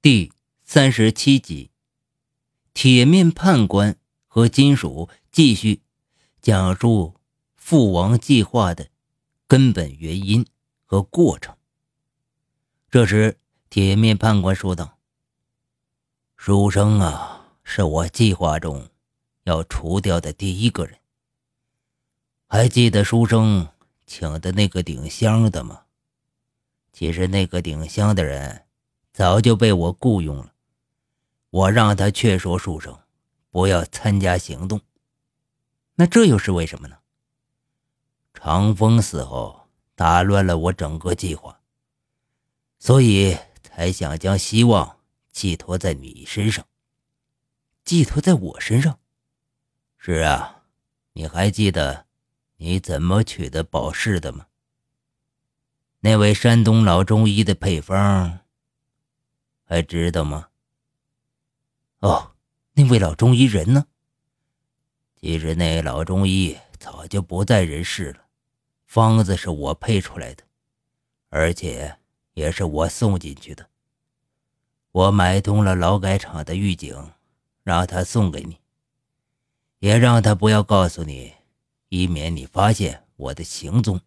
第三十七集，铁面判官和金属继续讲述父王计划的根本原因和过程。这时，铁面判官说道：“书生啊，是我计划中要除掉的第一个人。还记得书生请的那个顶香的吗？其实那个顶香的人……”早就被我雇佣了，我让他劝说书生不要参加行动。那这又是为什么呢？长风死后打乱了我整个计划，所以才想将希望寄托在你身上。寄托在我身上？是啊，你还记得你怎么取得宝饰的吗？那位山东老中医的配方。还知道吗？哦，那位老中医人呢？其实那老中医早就不在人世了，方子是我配出来的，而且也是我送进去的。我买通了劳改场的狱警，让他送给你，也让他不要告诉你，以免你发现我的行踪。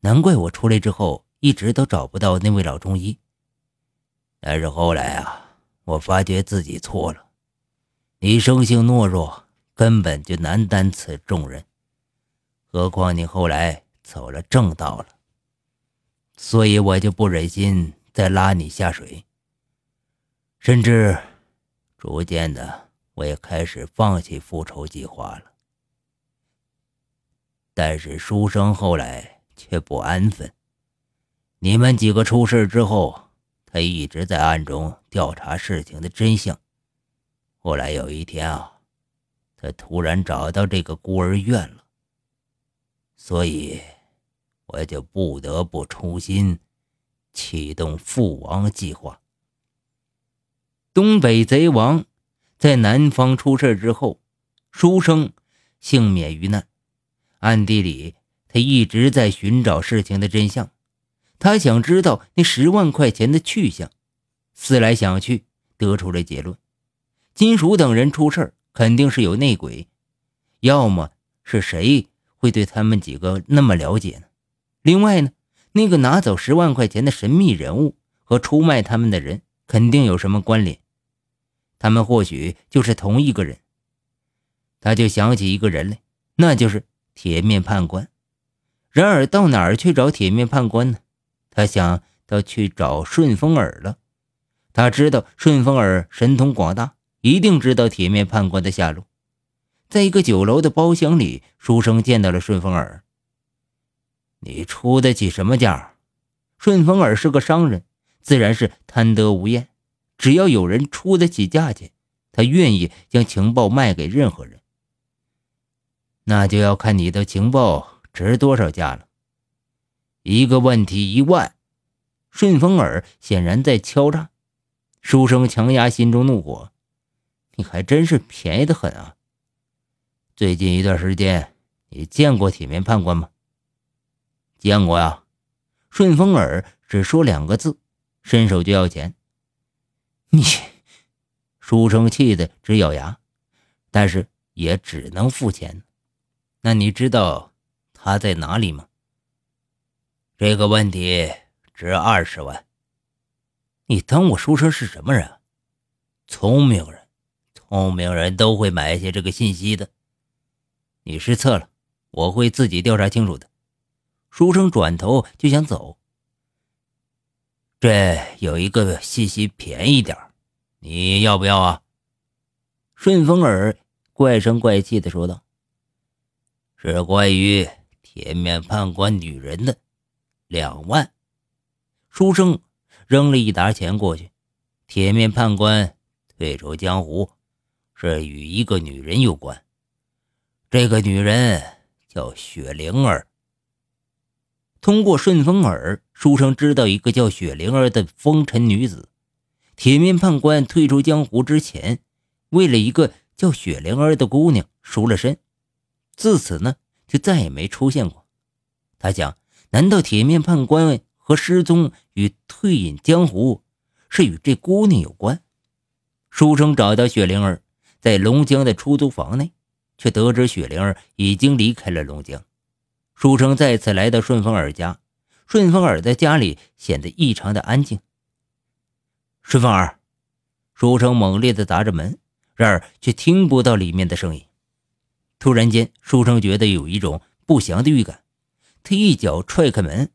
难怪我出来之后一直都找不到那位老中医。但是后来啊，我发觉自己错了。你生性懦弱，根本就难担此重任。何况你后来走了正道了，所以我就不忍心再拉你下水。甚至，逐渐的，我也开始放弃复仇计划了。但是书生后来却不安分。你们几个出事之后。他一直在暗中调查事情的真相。后来有一天啊，他突然找到这个孤儿院了，所以我就不得不重新启动父王计划。东北贼王在南方出事之后，书生幸免于难。暗地里，他一直在寻找事情的真相。他想知道那十万块钱的去向，思来想去，得出了结论：金属等人出事肯定是有内鬼，要么是谁会对他们几个那么了解呢？另外呢，那个拿走十万块钱的神秘人物和出卖他们的人肯定有什么关联，他们或许就是同一个人。他就想起一个人来，那就是铁面判官。然而，到哪儿去找铁面判官呢？他想到去找顺风耳了，他知道顺风耳神通广大，一定知道铁面判官的下落。在一个酒楼的包厢里，书生见到了顺风耳。你出得起什么价？顺风耳是个商人，自然是贪得无厌。只要有人出得起价钱，他愿意将情报卖给任何人。那就要看你的情报值多少价了。一个问题一万，顺风耳显然在敲诈。书生强压心中怒火：“你还真是便宜的很啊！最近一段时间，你见过铁面判官吗？”“见过呀。”顺风耳只说两个字，伸手就要钱。你，书生气得直咬牙，但是也只能付钱。那你知道他在哪里吗？这个问题值二十万。你当我书生是什么人？聪明人，聪明人都会买下这个信息的。你失策了，我会自己调查清楚的。书生转头就想走。这有一个信息便宜点你要不要啊？顺风耳怪声怪气的说道：“是关于铁面判官女人的。”两万，书生扔了一沓钱过去。铁面判官退出江湖，是与一个女人有关。这个女人叫雪灵儿。通过顺风耳，书生知道一个叫雪灵儿的风尘女子。铁面判官退出江湖之前，为了一个叫雪灵儿的姑娘赎了身，自此呢，就再也没出现过。他想。难道铁面判官和失踪与退隐江湖是与这姑娘有关。书生找到雪灵儿，在龙江的出租房内，却得知雪灵儿已经离开了龙江。书生再次来到顺风耳家，顺风耳的家里显得异常的安静。顺风耳，书生猛烈地砸着门，然而却听不到里面的声音。突然间，书生觉得有一种不祥的预感，他一脚踹开门，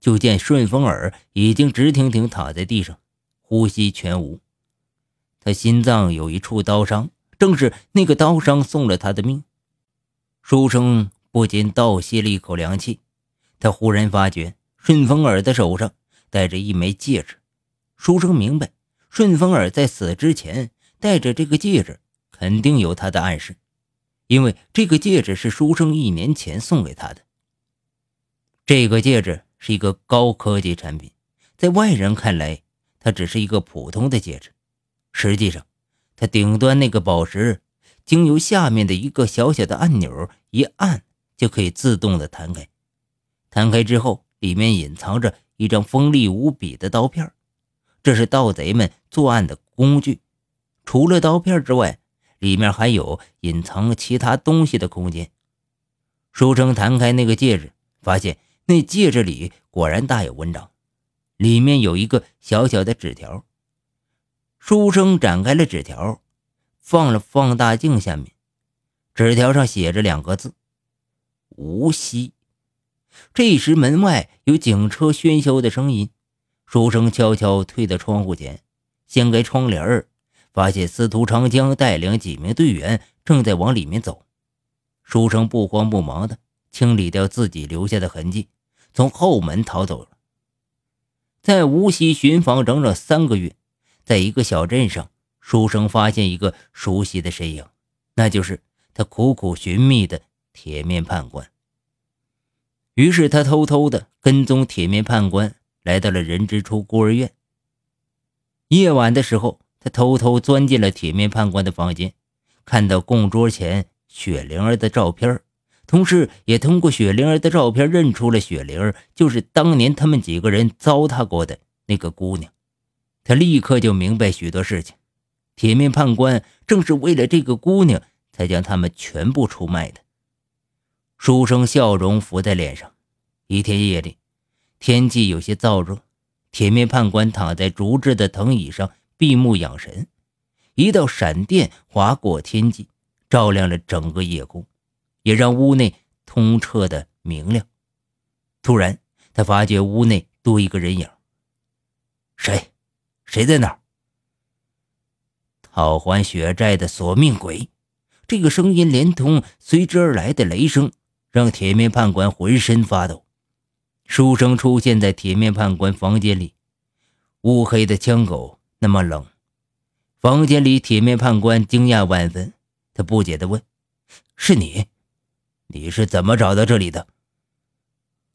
就见顺风耳已经直挺挺躺在地上，呼吸全无。他心脏有一处刀伤，正是那个刀伤送了他的命。书生。不禁倒吸了一口凉气，他忽然发觉顺风耳的手上戴着一枚戒指。书生明白，顺风耳在死之前戴着这个戒指，肯定有他的暗示，因为这个戒指是书生一年前送给他的。这个戒指是一个高科技产品，在外人看来，它只是一个普通的戒指。实际上，它顶端那个宝石，经由下面的一个小小的按钮一按。就可以自动的弹开，弹开之后，里面隐藏着一张锋利无比的刀片，这是盗贼们作案的工具。除了刀片之外，里面还有隐藏其他东西的空间。书生弹开那个戒指，发现那戒指里果然大有文章，里面有一个小小的纸条。书生展开了纸条，放了放大镜下面，纸条上写着两个字。无锡。这时，门外有警车喧嚣的声音。书生悄悄退到窗户前，掀开窗帘儿，发现司徒长江带领几名队员正在往里面走。书生不慌不忙地清理掉自己留下的痕迹，从后门逃走了。在无锡巡防整整三个月，在一个小镇上，书生发现一个熟悉的身影，那就是他苦苦寻觅的。铁面判官。于是他偷偷的跟踪铁面判官，来到了人之初孤儿院。夜晚的时候，他偷偷钻进了铁面判官的房间，看到供桌前雪灵儿的照片，同时也通过雪灵儿的照片认出了雪灵儿就是当年他们几个人糟蹋过的那个姑娘。他立刻就明白许多事情，铁面判官正是为了这个姑娘才将他们全部出卖的。书生笑容浮在脸上。一天夜里，天气有些燥热，铁面判官躺在竹制的藤椅上闭目养神。一道闪电划过天际，照亮了整个夜空，也让屋内通彻的明亮。突然，他发觉屋内多一个人影。谁？谁在那儿？讨还血债的索命鬼！这个声音连同随之而来的雷声。让铁面判官浑身发抖。书生出现在铁面判官房间里，乌黑的枪口那么冷。房间里，铁面判官惊讶万分，他不解地问：“是你？你是怎么找到这里的？”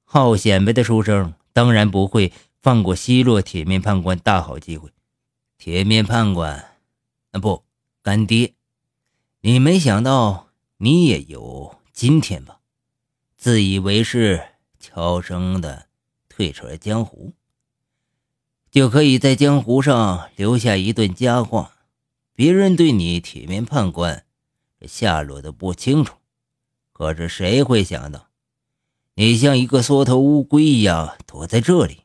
好显摆的书生当然不会放过奚落铁面判官大好机会。铁面判官，啊不，干爹，你没想到你也有今天吧？自以为是，悄声的退出了江湖，就可以在江湖上留下一段佳话。别人对你铁面判官下落都不清楚，可是谁会想到，你像一个缩头乌龟一样躲在这里？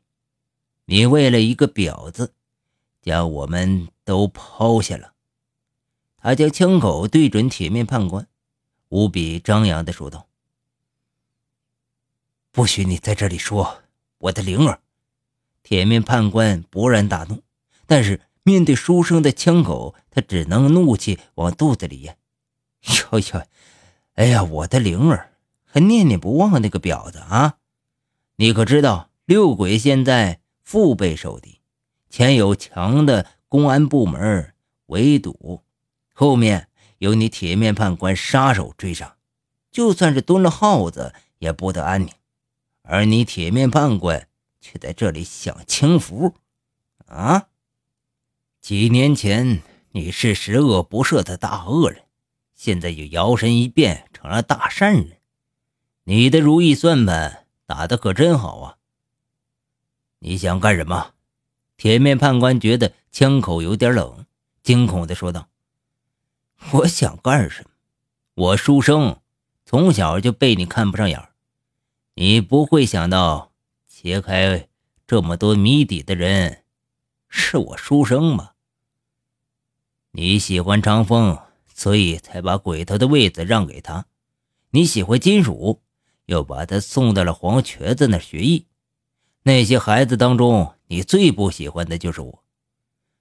你为了一个婊子，将我们都抛下了。他将枪口对准铁面判官，无比张扬地说道。不许你在这里说我的灵儿！铁面判官勃然大怒，但是面对书生的枪口，他只能怒气往肚子里咽。哟哟，哎呀，我的灵儿，还念念不忘那个婊子啊！你可知道六鬼现在腹背受敌，前有强的公安部门围堵，后面有你铁面判官杀手追杀，就算是蹲了耗子也不得安宁。而你铁面判官却在这里享清福，啊！几年前你是十恶不赦的大恶人，现在又摇身一变成了大善人，你的如意算盘打得可真好啊！你想干什么？铁面判官觉得枪口有点冷，惊恐地说道：“我想干什么？我书生从小就被你看不上眼，你不会想到揭开这么多谜底的人是我书生吗？你喜欢长风，所以才把鬼头的位子让给他；你喜欢金属，又把他送到了黄瘸子那学艺。那些孩子当中，你最不喜欢的就是我。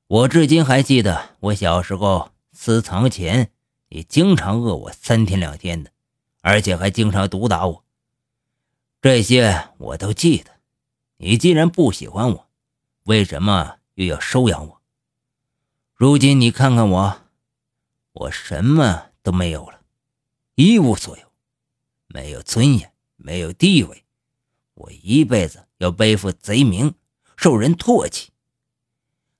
我至今还记得，我小时候私藏钱，你经常饿我三天两天的，而且还经常毒打我。这些我都记得。你既然不喜欢我，为什么又要收养我？如今你看看我，我什么都没有了，一无所有，没有尊严，没有地位，我一辈子要背负贼名，受人唾弃，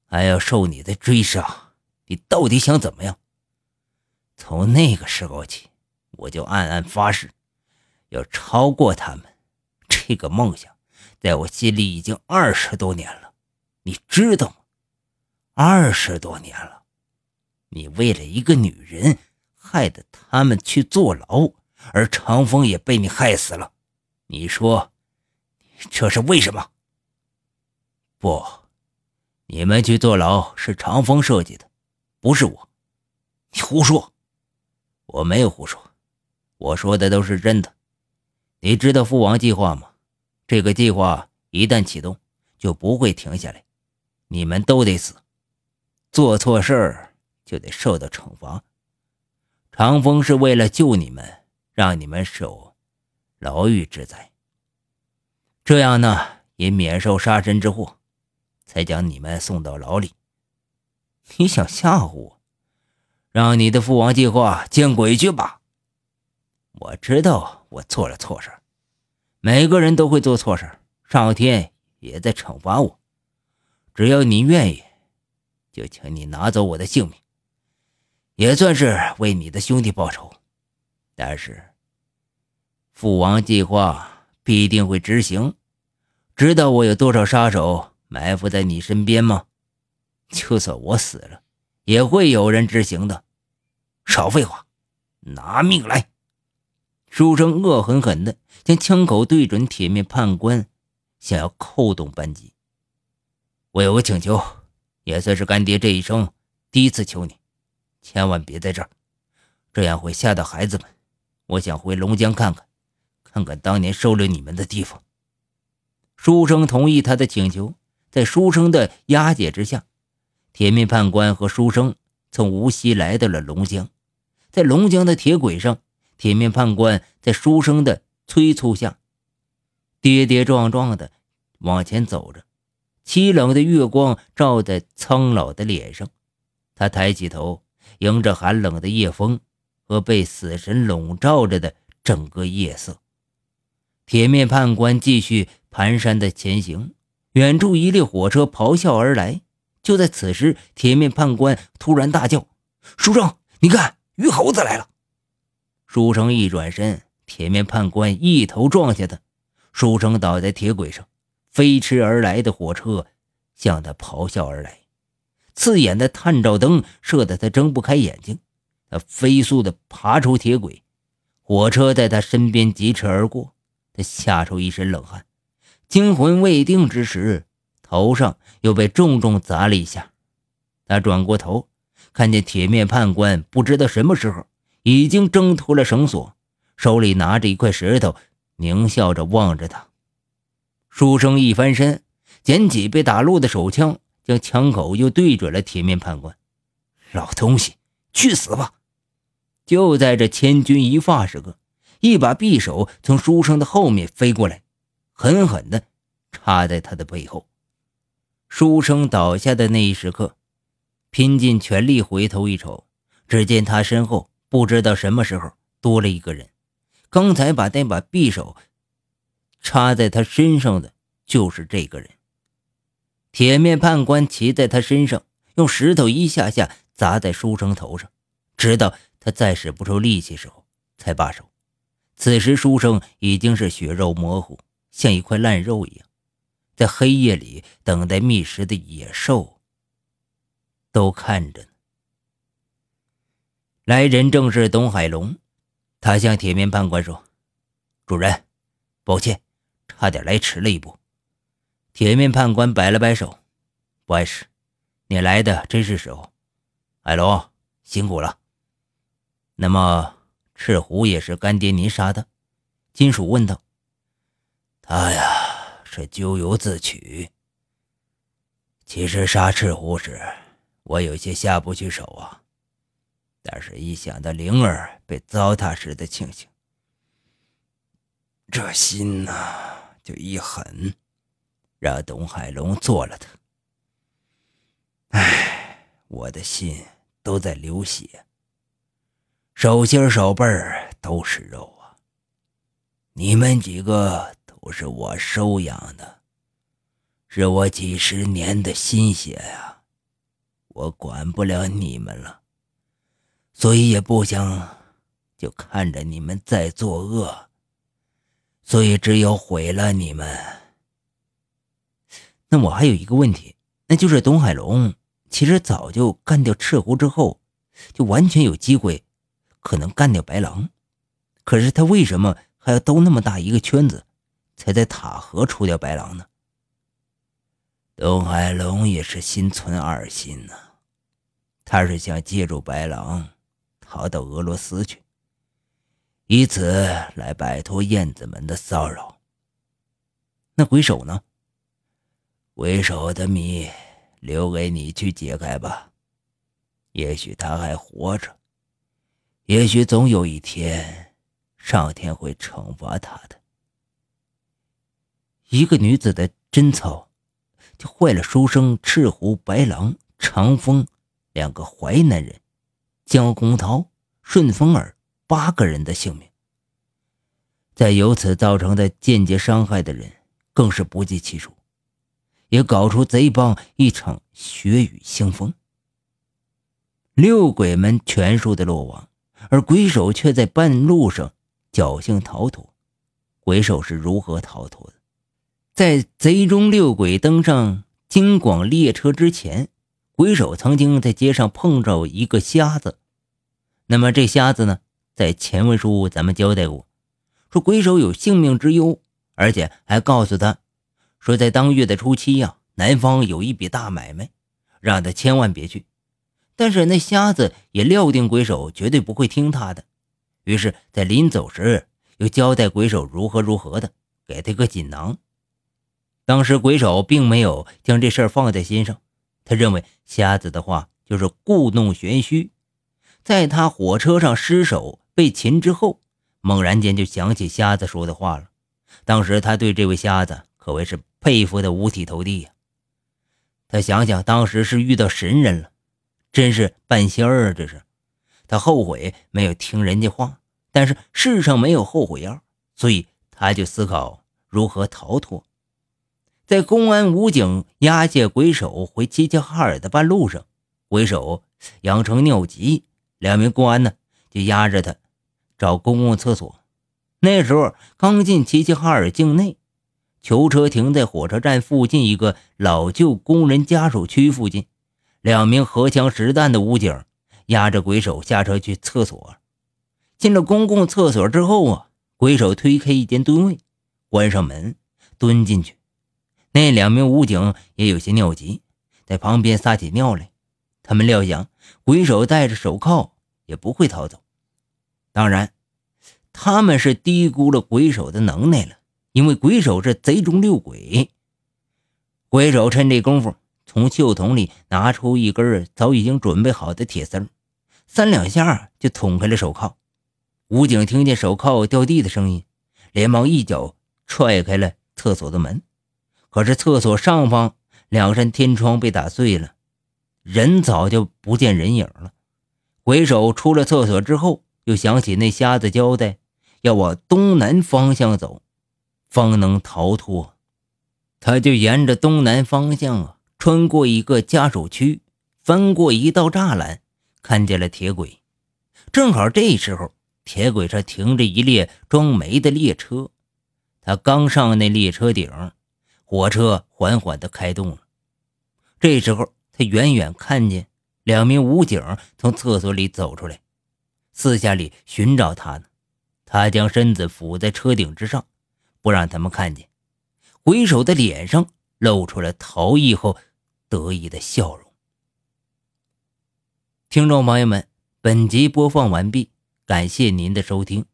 还要受你的追杀。你到底想怎么样？从那个时候起，我就暗暗发誓，要超过他们。这个梦想，在我心里已经二十多年了，你知道吗？二十多年了，你为了一个女人，害得他们去坐牢，而长风也被你害死了。你说，这是为什么？不，你们去坐牢是长风设计的，不是我。你胡说！我没有胡说，我说的都是真的。你知道父王计划吗？这个计划一旦启动，就不会停下来。你们都得死，做错事儿就得受到惩罚。长风是为了救你们，让你们受牢狱之灾，这样呢也免受杀身之祸，才将你们送到牢里。你想吓唬我？让你的父王计划见鬼去吧！我知道我做了错事，每个人都会做错事，上天也在惩罚我。只要你愿意，就请你拿走我的性命，也算是为你的兄弟报仇。但是，父王计划必定会执行。知道我有多少杀手埋伏在你身边吗？就算我死了，也会有人执行的。少废话，拿命来！书生恶狠狠地将枪口对准铁面判官，想要扣动扳机。我有个请求，也算是干爹这一生第一次求你，千万别在这儿，这样会吓到孩子们。我想回龙江看看，看看当年收留你们的地方。书生同意他的请求，在书生的押解之下，铁面判官和书生从无锡来到了龙江。在龙江的铁轨上，铁面判官在书生的催促下，跌跌撞撞的往前走着。凄冷的月光照在苍老的脸上，他抬起头，迎着寒冷的夜风和被死神笼罩着的整个夜色。铁面判官继续蹒跚的前行，远处一列火车咆哮而来。就在此时，铁面判官突然大叫：“书生，你看！”鱼猴子来了！书生一转身，铁面判官一头撞下他，书生倒在铁轨上。飞驰而来的火车向他咆哮而来，刺眼的探照灯射得他睁不开眼睛。他飞速地爬出铁轨，火车在他身边疾驰而过，他吓出一身冷汗。惊魂未定之时，头上又被重重砸了一下。他转过头。看见铁面判官，不知道什么时候已经挣脱了绳索，手里拿着一块石头，狞笑着望着他。书生一翻身，捡起被打落的手枪，将枪口又对准了铁面判官。老东西，去死吧！就在这千钧一发时刻，一把匕首从书生的后面飞过来，狠狠地插在他的背后。书生倒下的那一时刻。拼尽全力回头一瞅，只见他身后不知道什么时候多了一个人。刚才把那把匕首插在他身上的就是这个人。铁面判官骑在他身上，用石头一下下砸在书生头上，直到他再使不出力气时候才罢手。此时书生已经是血肉模糊，像一块烂肉一样。在黑夜里等待觅食的野兽都看着呢。来人正是董海龙，他向铁面判官说：“主人，抱歉，差点来迟了一步。”铁面判官摆了摆手：“不碍事，你来的真是时候。”海龙辛苦了。那么赤狐也是干爹您杀的？金属问道。他呀是咎由自取。其实杀赤狐时，我有些下不去手啊。但是，一想到灵儿被糟蹋时的情形，这心呐就一狠，让董海龙做了他。唉，我的心都在流血，手心手背都是肉啊！你们几个都是我收养的，是我几十年的心血呀，我管不了你们了。所以也不想，就看着你们在作恶，所以只有毁了你们。那我还有一个问题，那就是董海龙其实早就干掉赤狐之后，就完全有机会，可能干掉白狼，可是他为什么还要兜那么大一个圈子，才在塔河除掉白狼呢？东海龙也是心存二心呐，他是想借助白狼。逃到俄罗斯去，以此来摆脱燕子们的骚扰。那鬼手呢？鬼手的谜留给你去解开吧。也许他还活着，也许总有一天，上天会惩罚他的。一个女子的贞操，就坏了书生赤狐、白狼、长风两个淮南人。江洪涛、顺风耳八个人的性命，在由此造成的间接伤害的人更是不计其数，也搞出贼帮一场血雨腥风。六鬼们全数的落网，而鬼手却在半路上侥幸逃脱。鬼手是如何逃脱的？在贼中六鬼登上京广列车之前。鬼手曾经在街上碰着一个瞎子，那么这瞎子呢，在前文书咱们交代过，说鬼手有性命之忧，而且还告诉他，说在当月的初七呀，南方有一笔大买卖，让他千万别去。但是那瞎子也料定鬼手绝对不会听他的，于是，在临走时又交代鬼手如何如何的，给他个锦囊。当时鬼手并没有将这事儿放在心上。他认为瞎子的话就是故弄玄虚，在他火车上失手被擒之后，猛然间就想起瞎子说的话了。当时他对这位瞎子可谓是佩服的五体投地呀。他想想当时是遇到神人了，真是半仙儿啊！这是他后悔没有听人家话，但是世上没有后悔药，所以他就思考如何逃脱。在公安武警押解鬼手回齐齐哈尔的半路上，鬼手养成尿急，两名公安呢就押着他找公共厕所。那时候刚进齐齐哈尔境内，囚车停在火车站附近一个老旧工人家属区附近，两名荷枪实弹的武警押着鬼手下车去厕所。进了公共厕所之后啊，鬼手推开一间蹲位，关上门，蹲进去。那两名武警也有些尿急，在旁边撒起尿来。他们料想鬼手戴着手铐也不会逃走，当然，他们是低估了鬼手的能耐了。因为鬼手是贼中六鬼。鬼手趁这功夫从袖筒里拿出一根早已经准备好的铁丝，三两下就捅开了手铐。武警听见手铐掉地的声音，连忙一脚踹开了厕所的门。可是厕所上方两扇天窗被打碎了，人早就不见人影了。鬼手出了厕所之后，又想起那瞎子交代，要往东南方向走，方能逃脱。他就沿着东南方向啊，穿过一个家属区，翻过一道栅栏，看见了铁轨。正好这时候，铁轨上停着一列装煤的列车。他刚上那列车顶。火车缓缓地开动了。这时候，他远远看见两名武警从厕所里走出来，四下里寻找他呢。他将身子伏在车顶之上，不让他们看见。回首的脸上露出了逃逸后得意的笑容。听众朋友们，本集播放完毕，感谢您的收听。